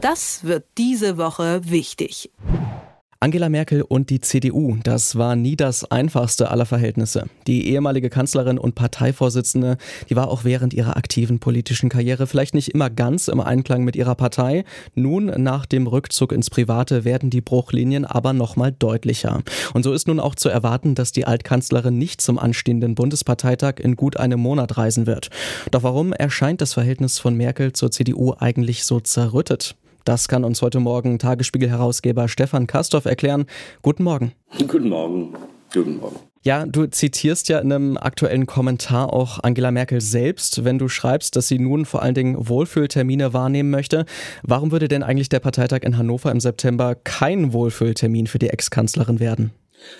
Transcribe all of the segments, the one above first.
Das wird diese Woche wichtig. Angela Merkel und die CDU, das war nie das einfachste aller Verhältnisse. Die ehemalige Kanzlerin und Parteivorsitzende, die war auch während ihrer aktiven politischen Karriere vielleicht nicht immer ganz im Einklang mit ihrer Partei. Nun, nach dem Rückzug ins Private, werden die Bruchlinien aber nochmal deutlicher. Und so ist nun auch zu erwarten, dass die Altkanzlerin nicht zum anstehenden Bundesparteitag in gut einem Monat reisen wird. Doch warum erscheint das Verhältnis von Merkel zur CDU eigentlich so zerrüttet? Das kann uns heute Morgen Tagesspiegel-Herausgeber Stefan Kastorf erklären. Guten Morgen. Guten Morgen. Guten Morgen. Ja, du zitierst ja in einem aktuellen Kommentar auch Angela Merkel selbst, wenn du schreibst, dass sie nun vor allen Dingen Wohlfühltermine wahrnehmen möchte. Warum würde denn eigentlich der Parteitag in Hannover im September kein Wohlfühltermin für die Ex-Kanzlerin werden?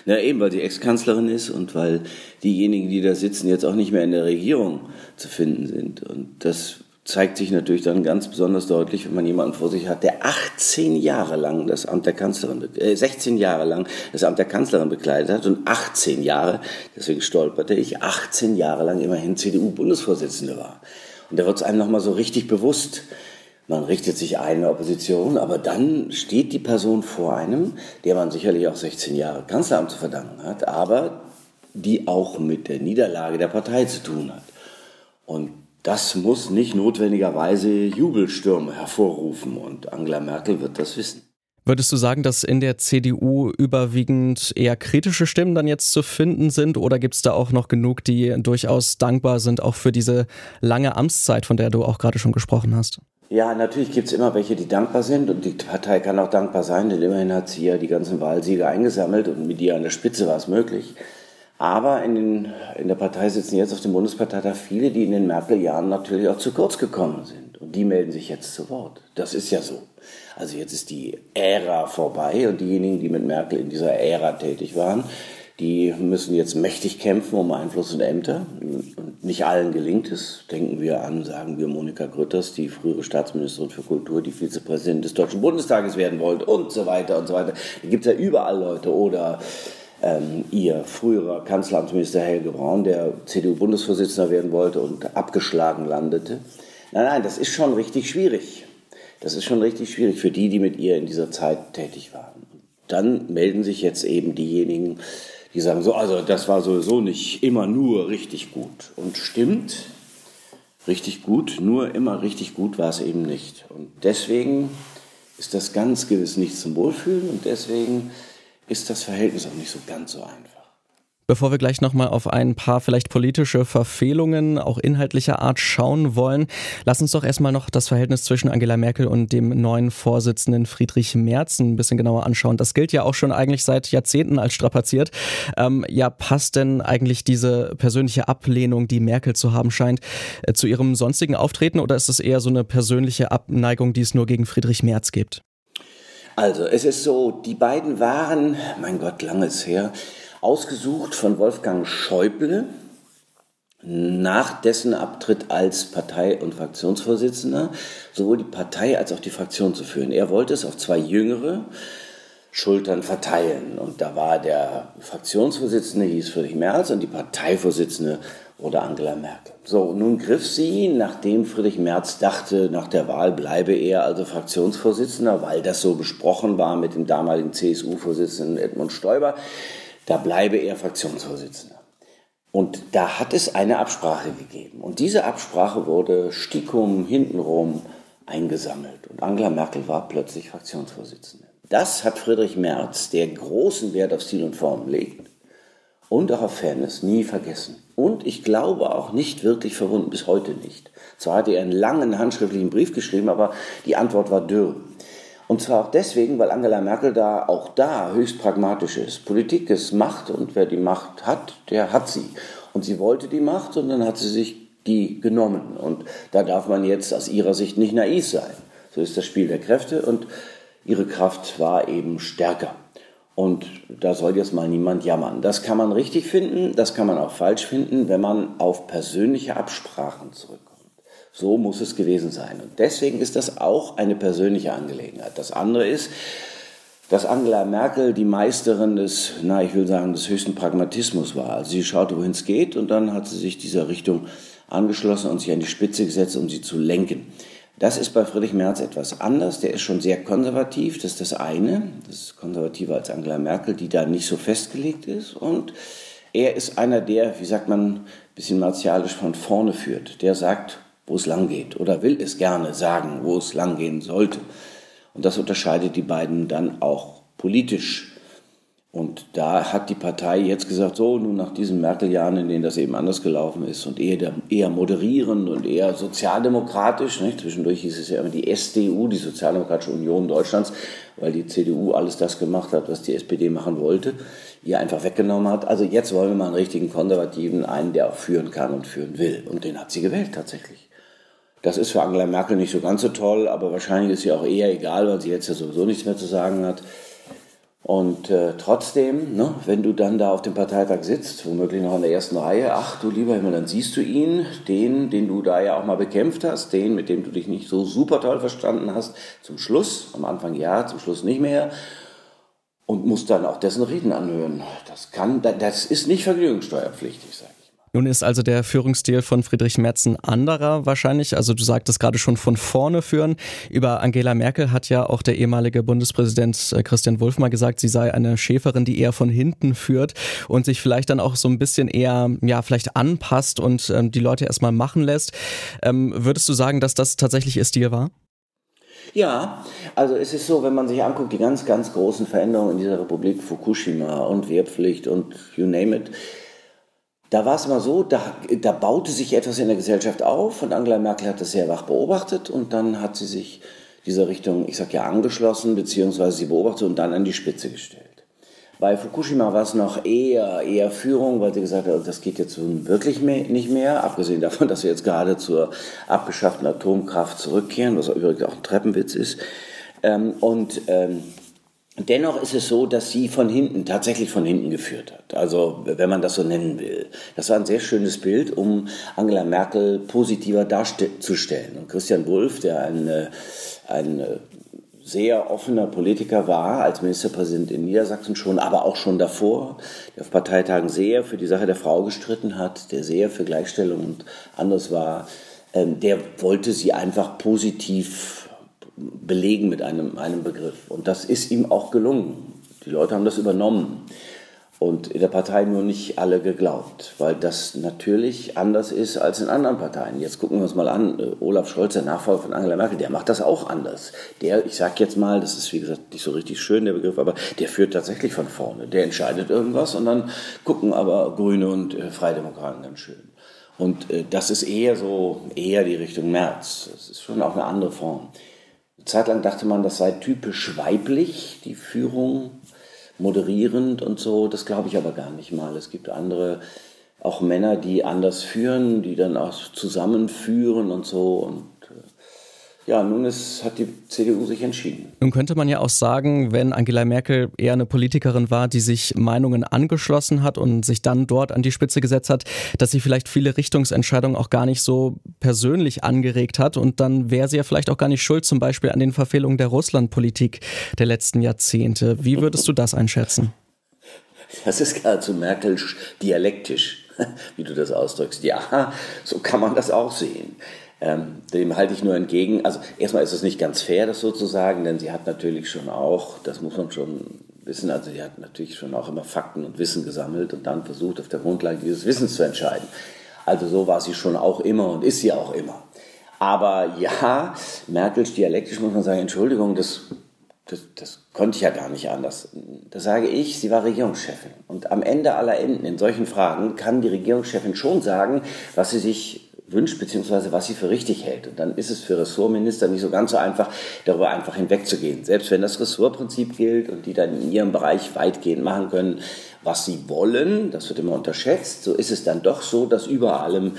Na eben, weil sie Ex-Kanzlerin ist und weil diejenigen, die da sitzen, jetzt auch nicht mehr in der Regierung zu finden sind. Und das zeigt sich natürlich dann ganz besonders deutlich, wenn man jemanden vor sich hat, der 18 Jahre lang das Amt der Kanzlerin, äh, 16 Jahre lang das Amt der Kanzlerin bekleidet hat und 18 Jahre, deswegen stolperte ich, 18 Jahre lang immerhin CDU-Bundesvorsitzende war. Und da wird es einem nochmal so richtig bewusst. Man richtet sich ein in der Opposition, aber dann steht die Person vor einem, der man sicherlich auch 16 Jahre Kanzleramt zu verdanken hat, aber die auch mit der Niederlage der Partei zu tun hat. Und das muss nicht notwendigerweise Jubelstürme hervorrufen und Angela Merkel wird das wissen. Würdest du sagen, dass in der CDU überwiegend eher kritische Stimmen dann jetzt zu finden sind oder gibt es da auch noch genug, die durchaus dankbar sind, auch für diese lange Amtszeit, von der du auch gerade schon gesprochen hast? Ja, natürlich gibt es immer welche, die dankbar sind und die Partei kann auch dankbar sein, denn immerhin hat sie ja die ganzen Wahlsiege eingesammelt und mit ihr an der Spitze war es möglich. Aber in, den, in der Partei sitzen jetzt auf dem Bundesparteitag viele, die in den Merkel-Jahren natürlich auch zu kurz gekommen sind. Und die melden sich jetzt zu Wort. Das ist ja so. Also jetzt ist die Ära vorbei und diejenigen, die mit Merkel in dieser Ära tätig waren, die müssen jetzt mächtig kämpfen um Einfluss und Ämter. Und nicht allen gelingt es. Denken wir an, sagen wir Monika Grütters, die frühere Staatsministerin für Kultur, die Vizepräsidentin des Deutschen Bundestages werden wollte und so weiter und so weiter. Da gibt es ja überall Leute. Oder ähm, ihr früherer Kanzleramtsminister Helge Braun, der CDU-Bundesvorsitzender werden wollte und abgeschlagen landete. Nein, nein, das ist schon richtig schwierig. Das ist schon richtig schwierig für die, die mit ihr in dieser Zeit tätig waren. Dann melden sich jetzt eben diejenigen, die sagen so, also das war sowieso nicht immer nur richtig gut. Und stimmt, richtig gut, nur immer richtig gut war es eben nicht. Und deswegen ist das ganz gewiss nicht zum Wohlfühlen und deswegen ist das Verhältnis auch nicht so ganz so einfach. Bevor wir gleich nochmal auf ein paar vielleicht politische Verfehlungen, auch inhaltlicher Art schauen wollen, lass uns doch erstmal noch das Verhältnis zwischen Angela Merkel und dem neuen Vorsitzenden Friedrich Merz ein bisschen genauer anschauen. Das gilt ja auch schon eigentlich seit Jahrzehnten als strapaziert. Ähm, ja, passt denn eigentlich diese persönliche Ablehnung, die Merkel zu haben scheint, äh, zu ihrem sonstigen Auftreten oder ist es eher so eine persönliche Abneigung, die es nur gegen Friedrich Merz gibt? Also, es ist so, die beiden waren, mein Gott, langes her, ausgesucht von Wolfgang Schäuble nach dessen Abtritt als Partei- und Fraktionsvorsitzender, sowohl die Partei als auch die Fraktion zu führen. Er wollte es auf zwei jüngere Schultern verteilen. Und da war der Fraktionsvorsitzende, hieß Friedrich Merz, und die Parteivorsitzende oder Angela Merkel. So, nun griff sie, nachdem Friedrich Merz dachte, nach der Wahl bleibe er also Fraktionsvorsitzender, weil das so besprochen war mit dem damaligen CSU-Vorsitzenden Edmund Stoiber, da bleibe er Fraktionsvorsitzender. Und da hat es eine Absprache gegeben. Und diese Absprache wurde stickum hintenrum eingesammelt. Und Angela Merkel war plötzlich Fraktionsvorsitzende. Das hat Friedrich Merz, der großen Wert auf Stil und Form legt, und auch auf Fairness nie vergessen. Und ich glaube auch nicht wirklich verwunden, bis heute nicht. Zwar hatte er einen langen handschriftlichen Brief geschrieben, aber die Antwort war dürr. Und zwar auch deswegen, weil Angela Merkel da auch da höchst pragmatisch ist. Politik ist Macht und wer die Macht hat, der hat sie. Und sie wollte die Macht und dann hat sie sich die genommen. Und da darf man jetzt aus ihrer Sicht nicht naiv sein. So ist das Spiel der Kräfte und ihre Kraft war eben stärker. Und da soll jetzt mal niemand jammern. Das kann man richtig finden, das kann man auch falsch finden, wenn man auf persönliche Absprachen zurückkommt. So muss es gewesen sein. Und deswegen ist das auch eine persönliche Angelegenheit. Das andere ist, dass Angela Merkel die Meisterin des, na, ich will sagen, des höchsten Pragmatismus war. Also sie schaute, wohin es geht und dann hat sie sich dieser Richtung angeschlossen und sich an die Spitze gesetzt, um sie zu lenken. Das ist bei Friedrich Merz etwas anders. Der ist schon sehr konservativ, das ist das eine. Das ist konservativer als Angela Merkel, die da nicht so festgelegt ist. Und er ist einer, der, wie sagt man, ein bisschen martialisch von vorne führt. Der sagt, wo es lang geht oder will es gerne sagen, wo es lang gehen sollte. Und das unterscheidet die beiden dann auch politisch. Und da hat die Partei jetzt gesagt, so, nun nach diesen Merkel-Jahren, in denen das eben anders gelaufen ist und eher, eher moderierend und eher sozialdemokratisch, nicht? zwischendurch hieß es ja immer die SDU, die Sozialdemokratische Union Deutschlands, weil die CDU alles das gemacht hat, was die SPD machen wollte, ihr einfach weggenommen hat. Also jetzt wollen wir mal einen richtigen Konservativen, einen, der auch führen kann und führen will. Und den hat sie gewählt tatsächlich. Das ist für Angela Merkel nicht so ganz so toll, aber wahrscheinlich ist sie auch eher egal, weil sie jetzt ja sowieso nichts mehr zu sagen hat. Und äh, trotzdem, ne, wenn du dann da auf dem Parteitag sitzt, womöglich noch in der ersten Reihe, ach du lieber Himmel, dann siehst du ihn, den, den du da ja auch mal bekämpft hast, den, mit dem du dich nicht so super toll verstanden hast, zum Schluss, am Anfang ja, zum Schluss nicht mehr, und musst dann auch dessen Reden anhören. Das kann, das ist nicht vergnügungssteuerpflichtig, sage nun ist also der Führungsstil von Friedrich Merz ein anderer wahrscheinlich. Also du sagtest gerade schon von vorne führen. Über Angela Merkel hat ja auch der ehemalige Bundespräsident äh, Christian Wulff mal gesagt, sie sei eine Schäferin, die eher von hinten führt und sich vielleicht dann auch so ein bisschen eher, ja, vielleicht anpasst und ähm, die Leute erstmal machen lässt. Ähm, würdest du sagen, dass das tatsächlich ihr Stil war? Ja, also es ist so, wenn man sich anguckt, die ganz, ganz großen Veränderungen in dieser Republik, Fukushima und Wehrpflicht und you name it, da war es mal so, da, da baute sich etwas in der Gesellschaft auf und Angela Merkel hat das sehr wach beobachtet und dann hat sie sich dieser Richtung, ich sag ja, angeschlossen, beziehungsweise sie beobachtet und dann an die Spitze gestellt. Bei Fukushima war es noch eher, eher Führung, weil sie gesagt hat, das geht jetzt wirklich mehr, nicht mehr, abgesehen davon, dass wir jetzt gerade zur abgeschafften Atomkraft zurückkehren, was übrigens auch ein Treppenwitz ist. Ähm, und ähm, Dennoch ist es so, dass sie von hinten, tatsächlich von hinten geführt hat. Also, wenn man das so nennen will. Das war ein sehr schönes Bild, um Angela Merkel positiver darzustellen. Und Christian Wulff, der ein, äh, ein äh, sehr offener Politiker war, als Ministerpräsident in Niedersachsen schon, aber auch schon davor, der auf Parteitagen sehr für die Sache der Frau gestritten hat, der sehr für Gleichstellung und anderes war, ähm, der wollte sie einfach positiv belegen mit einem, einem Begriff. Und das ist ihm auch gelungen. Die Leute haben das übernommen und in der Partei nur nicht alle geglaubt, weil das natürlich anders ist als in anderen Parteien. Jetzt gucken wir uns mal an, äh, Olaf Scholz, der Nachfolger von Angela Merkel, der macht das auch anders. Der, ich sage jetzt mal, das ist wie gesagt nicht so richtig schön, der Begriff, aber der führt tatsächlich von vorne. Der entscheidet irgendwas und dann gucken aber Grüne und äh, Freidemokraten ganz schön. Und äh, das ist eher so, eher die Richtung März. Das ist schon auch eine andere Form. Eine Zeit lang dachte man, das sei typisch weiblich, die Führung, moderierend und so. Das glaube ich aber gar nicht mal. Es gibt andere, auch Männer, die anders führen, die dann auch zusammenführen und so. Und ja, nun ist, hat die CDU sich entschieden. Nun könnte man ja auch sagen, wenn Angela Merkel eher eine Politikerin war, die sich Meinungen angeschlossen hat und sich dann dort an die Spitze gesetzt hat, dass sie vielleicht viele Richtungsentscheidungen auch gar nicht so persönlich angeregt hat und dann wäre sie ja vielleicht auch gar nicht schuld, zum Beispiel an den Verfehlungen der Russlandpolitik der letzten Jahrzehnte. Wie würdest du das einschätzen? Das ist geradezu Merkelsch dialektisch, wie du das ausdrückst. Ja, so kann man das auch sehen. Ähm, dem halte ich nur entgegen. Also erstmal ist es nicht ganz fair, das sozusagen, denn sie hat natürlich schon auch, das muss man schon wissen, also sie hat natürlich schon auch immer Fakten und Wissen gesammelt und dann versucht, auf der Grundlage dieses Wissens zu entscheiden. Also so war sie schon auch immer und ist sie auch immer. Aber ja, Merkels dialektisch muss man sagen, Entschuldigung, das, das, das konnte ich ja gar nicht anders. Das sage ich, sie war Regierungschefin. Und am Ende aller Enden in solchen Fragen kann die Regierungschefin schon sagen, was sie sich wünscht, beziehungsweise was sie für richtig hält. Und dann ist es für Ressortminister nicht so ganz so einfach, darüber einfach hinwegzugehen. Selbst wenn das Ressortprinzip gilt und die dann in ihrem Bereich weitgehend machen können, was sie wollen, das wird immer unterschätzt, so ist es dann doch so, dass über allem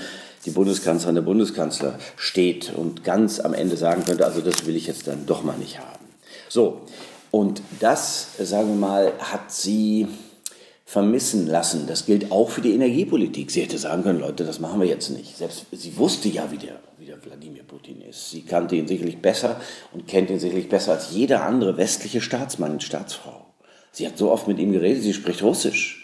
die Bundeskanzlerin, der Bundeskanzler steht und ganz am Ende sagen könnte, also das will ich jetzt dann doch mal nicht haben. So, und das, sagen wir mal, hat sie vermissen lassen. Das gilt auch für die Energiepolitik. Sie hätte sagen können, Leute, das machen wir jetzt nicht. Selbst sie wusste ja, wie der, wie der Wladimir Putin ist. Sie kannte ihn sicherlich besser und kennt ihn sicherlich besser als jeder andere westliche Staatsmann und Staatsfrau. Sie hat so oft mit ihm geredet, sie spricht Russisch.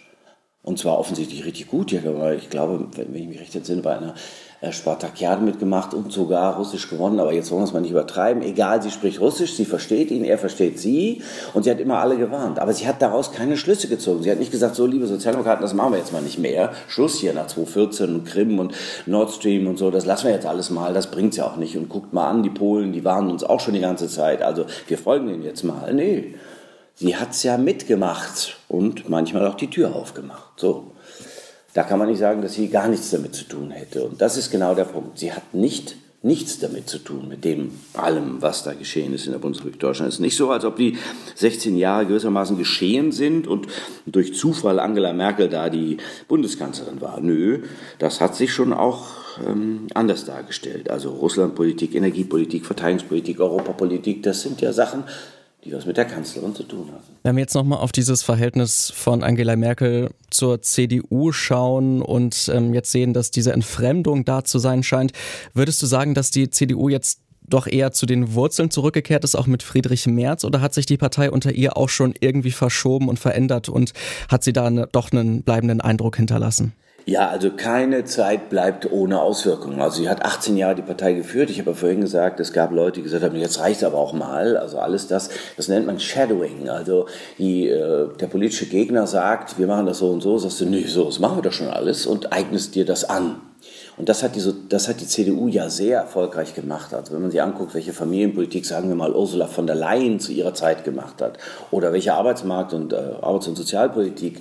Und zwar offensichtlich richtig gut. Ich glaube, wenn ich mich recht entsinne, bei einer äh, Spartakiade mitgemacht und sogar Russisch gewonnen. Aber jetzt wollen wir es mal nicht übertreiben. Egal, sie spricht Russisch, sie versteht ihn, er versteht sie. Und sie hat immer alle gewarnt. Aber sie hat daraus keine Schlüsse gezogen. Sie hat nicht gesagt, so liebe Sozialdemokraten, das machen wir jetzt mal nicht mehr. Schluss hier nach 2014 und Krim und Nord Stream und so. Das lassen wir jetzt alles mal. Das bringt's ja auch nicht. Und guckt mal an, die Polen, die warnen uns auch schon die ganze Zeit. Also wir folgen ihnen jetzt mal. Nee. Sie hat's ja mitgemacht und manchmal auch die Tür aufgemacht. So. Da kann man nicht sagen, dass sie gar nichts damit zu tun hätte. Und das ist genau der Punkt. Sie hat nicht nichts damit zu tun, mit dem allem, was da geschehen ist in der Bundesrepublik Deutschland. Es ist nicht so, als ob die 16 Jahre gewissermaßen geschehen sind und durch Zufall Angela Merkel da die Bundeskanzlerin war. Nö, das hat sich schon auch ähm, anders dargestellt. Also Russlandpolitik, Energiepolitik, Verteidigungspolitik, Europapolitik, das sind ja Sachen, die was mit der Kanzlerin zu tun haben. Wenn wir jetzt nochmal auf dieses Verhältnis von Angela Merkel zur CDU schauen und ähm, jetzt sehen, dass diese Entfremdung da zu sein scheint, würdest du sagen, dass die CDU jetzt doch eher zu den Wurzeln zurückgekehrt ist, auch mit Friedrich Merz, oder hat sich die Partei unter ihr auch schon irgendwie verschoben und verändert und hat sie da ne, doch einen bleibenden Eindruck hinterlassen? Ja, also keine Zeit bleibt ohne Auswirkungen. Also sie hat 18 Jahre die Partei geführt. Ich habe ja vorhin gesagt, es gab Leute, die gesagt haben, jetzt reicht aber auch mal. Also alles das, das nennt man Shadowing. Also die, äh, der politische Gegner sagt, wir machen das so und so, sagst du, nee, so, das machen wir doch schon alles und eignest dir das an. Und das hat, die, das hat die CDU ja sehr erfolgreich gemacht. Also wenn man sich anguckt, welche Familienpolitik, sagen wir mal, Ursula von der Leyen zu ihrer Zeit gemacht hat oder welche Arbeitsmarkt- und äh, Arbeits- und Sozialpolitik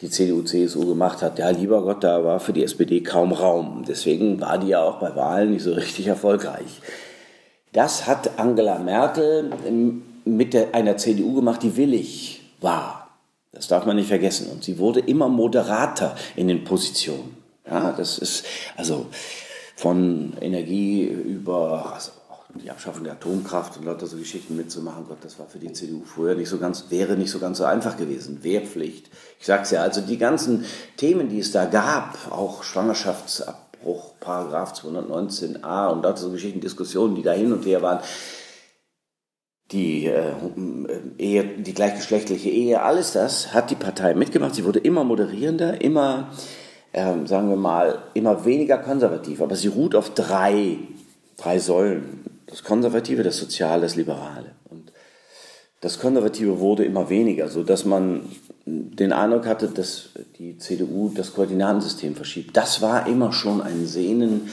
die CDU, CSU gemacht hat, ja, lieber Gott, da war für die SPD kaum Raum. Deswegen war die ja auch bei Wahlen nicht so richtig erfolgreich. Das hat Angela Merkel mit der, einer CDU gemacht, die willig war. Das darf man nicht vergessen. Und sie wurde immer moderater in den Positionen. Ja, das ist also von Energie über, also die Abschaffung der Atomkraft und lauter so Geschichten mitzumachen, Gott, das war für die CDU früher nicht so ganz, wäre nicht so ganz so einfach gewesen. Wehrpflicht. Ich sag's ja, also die ganzen Themen, die es da gab, auch Schwangerschaftsabbruch, Paragraph 219a und lauter so Geschichten, Diskussionen, die da hin und her waren, die äh, Ehe, die gleichgeschlechtliche Ehe, alles das hat die Partei mitgemacht. Sie wurde immer moderierender, immer, äh, sagen wir mal, immer weniger konservativ. Aber sie ruht auf drei, drei Säulen das Konservative, das Soziale, das Liberale. Und das Konservative wurde immer weniger, sodass man den Eindruck hatte, dass die CDU das Koordinatensystem verschiebt. Das war immer schon ein Sehnen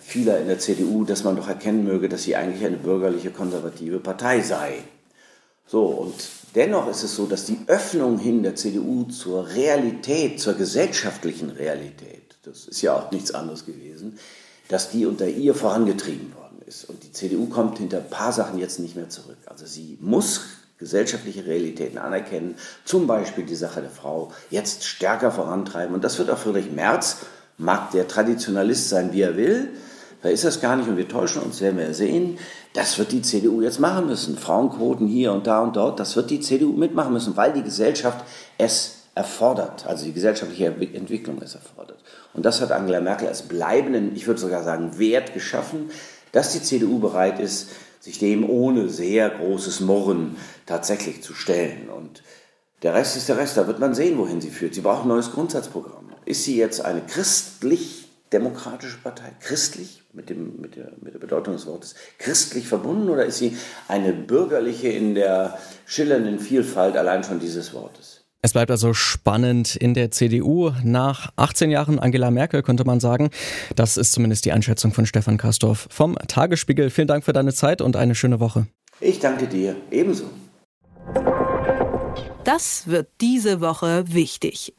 vieler in der CDU, dass man doch erkennen möge, dass sie eigentlich eine bürgerliche konservative Partei sei. So, und dennoch ist es so, dass die Öffnung hin der CDU zur Realität, zur gesellschaftlichen Realität, das ist ja auch nichts anderes gewesen, dass die unter ihr vorangetrieben worden ist. Und die CDU kommt hinter ein paar Sachen jetzt nicht mehr zurück. Also sie muss gesellschaftliche Realitäten anerkennen, zum Beispiel die Sache der Frau, jetzt stärker vorantreiben. Und das wird auch Friedrich Merz, mag der Traditionalist sein, wie er will, da ist das gar nicht und wir täuschen uns, werden wir sehen. Das wird die CDU jetzt machen müssen. Frauenquoten hier und da und dort, das wird die CDU mitmachen müssen, weil die Gesellschaft es erfordert, also die gesellschaftliche Entwicklung es erfordert. Und das hat Angela Merkel als bleibenden, ich würde sogar sagen, Wert geschaffen, dass die CDU bereit ist, sich dem ohne sehr großes Murren tatsächlich zu stellen. Und der Rest ist der Rest. Da wird man sehen, wohin sie führt. Sie braucht ein neues Grundsatzprogramm. Ist sie jetzt eine christlich-demokratische Partei? Christlich? Mit, dem, mit, der, mit der Bedeutung des Wortes christlich verbunden oder ist sie eine bürgerliche in der schillernden Vielfalt allein schon dieses Wortes? Es bleibt also spannend in der CDU. Nach 18 Jahren Angela Merkel könnte man sagen. Das ist zumindest die Einschätzung von Stefan Kastorf vom Tagesspiegel. Vielen Dank für deine Zeit und eine schöne Woche. Ich danke dir ebenso. Das wird diese Woche wichtig.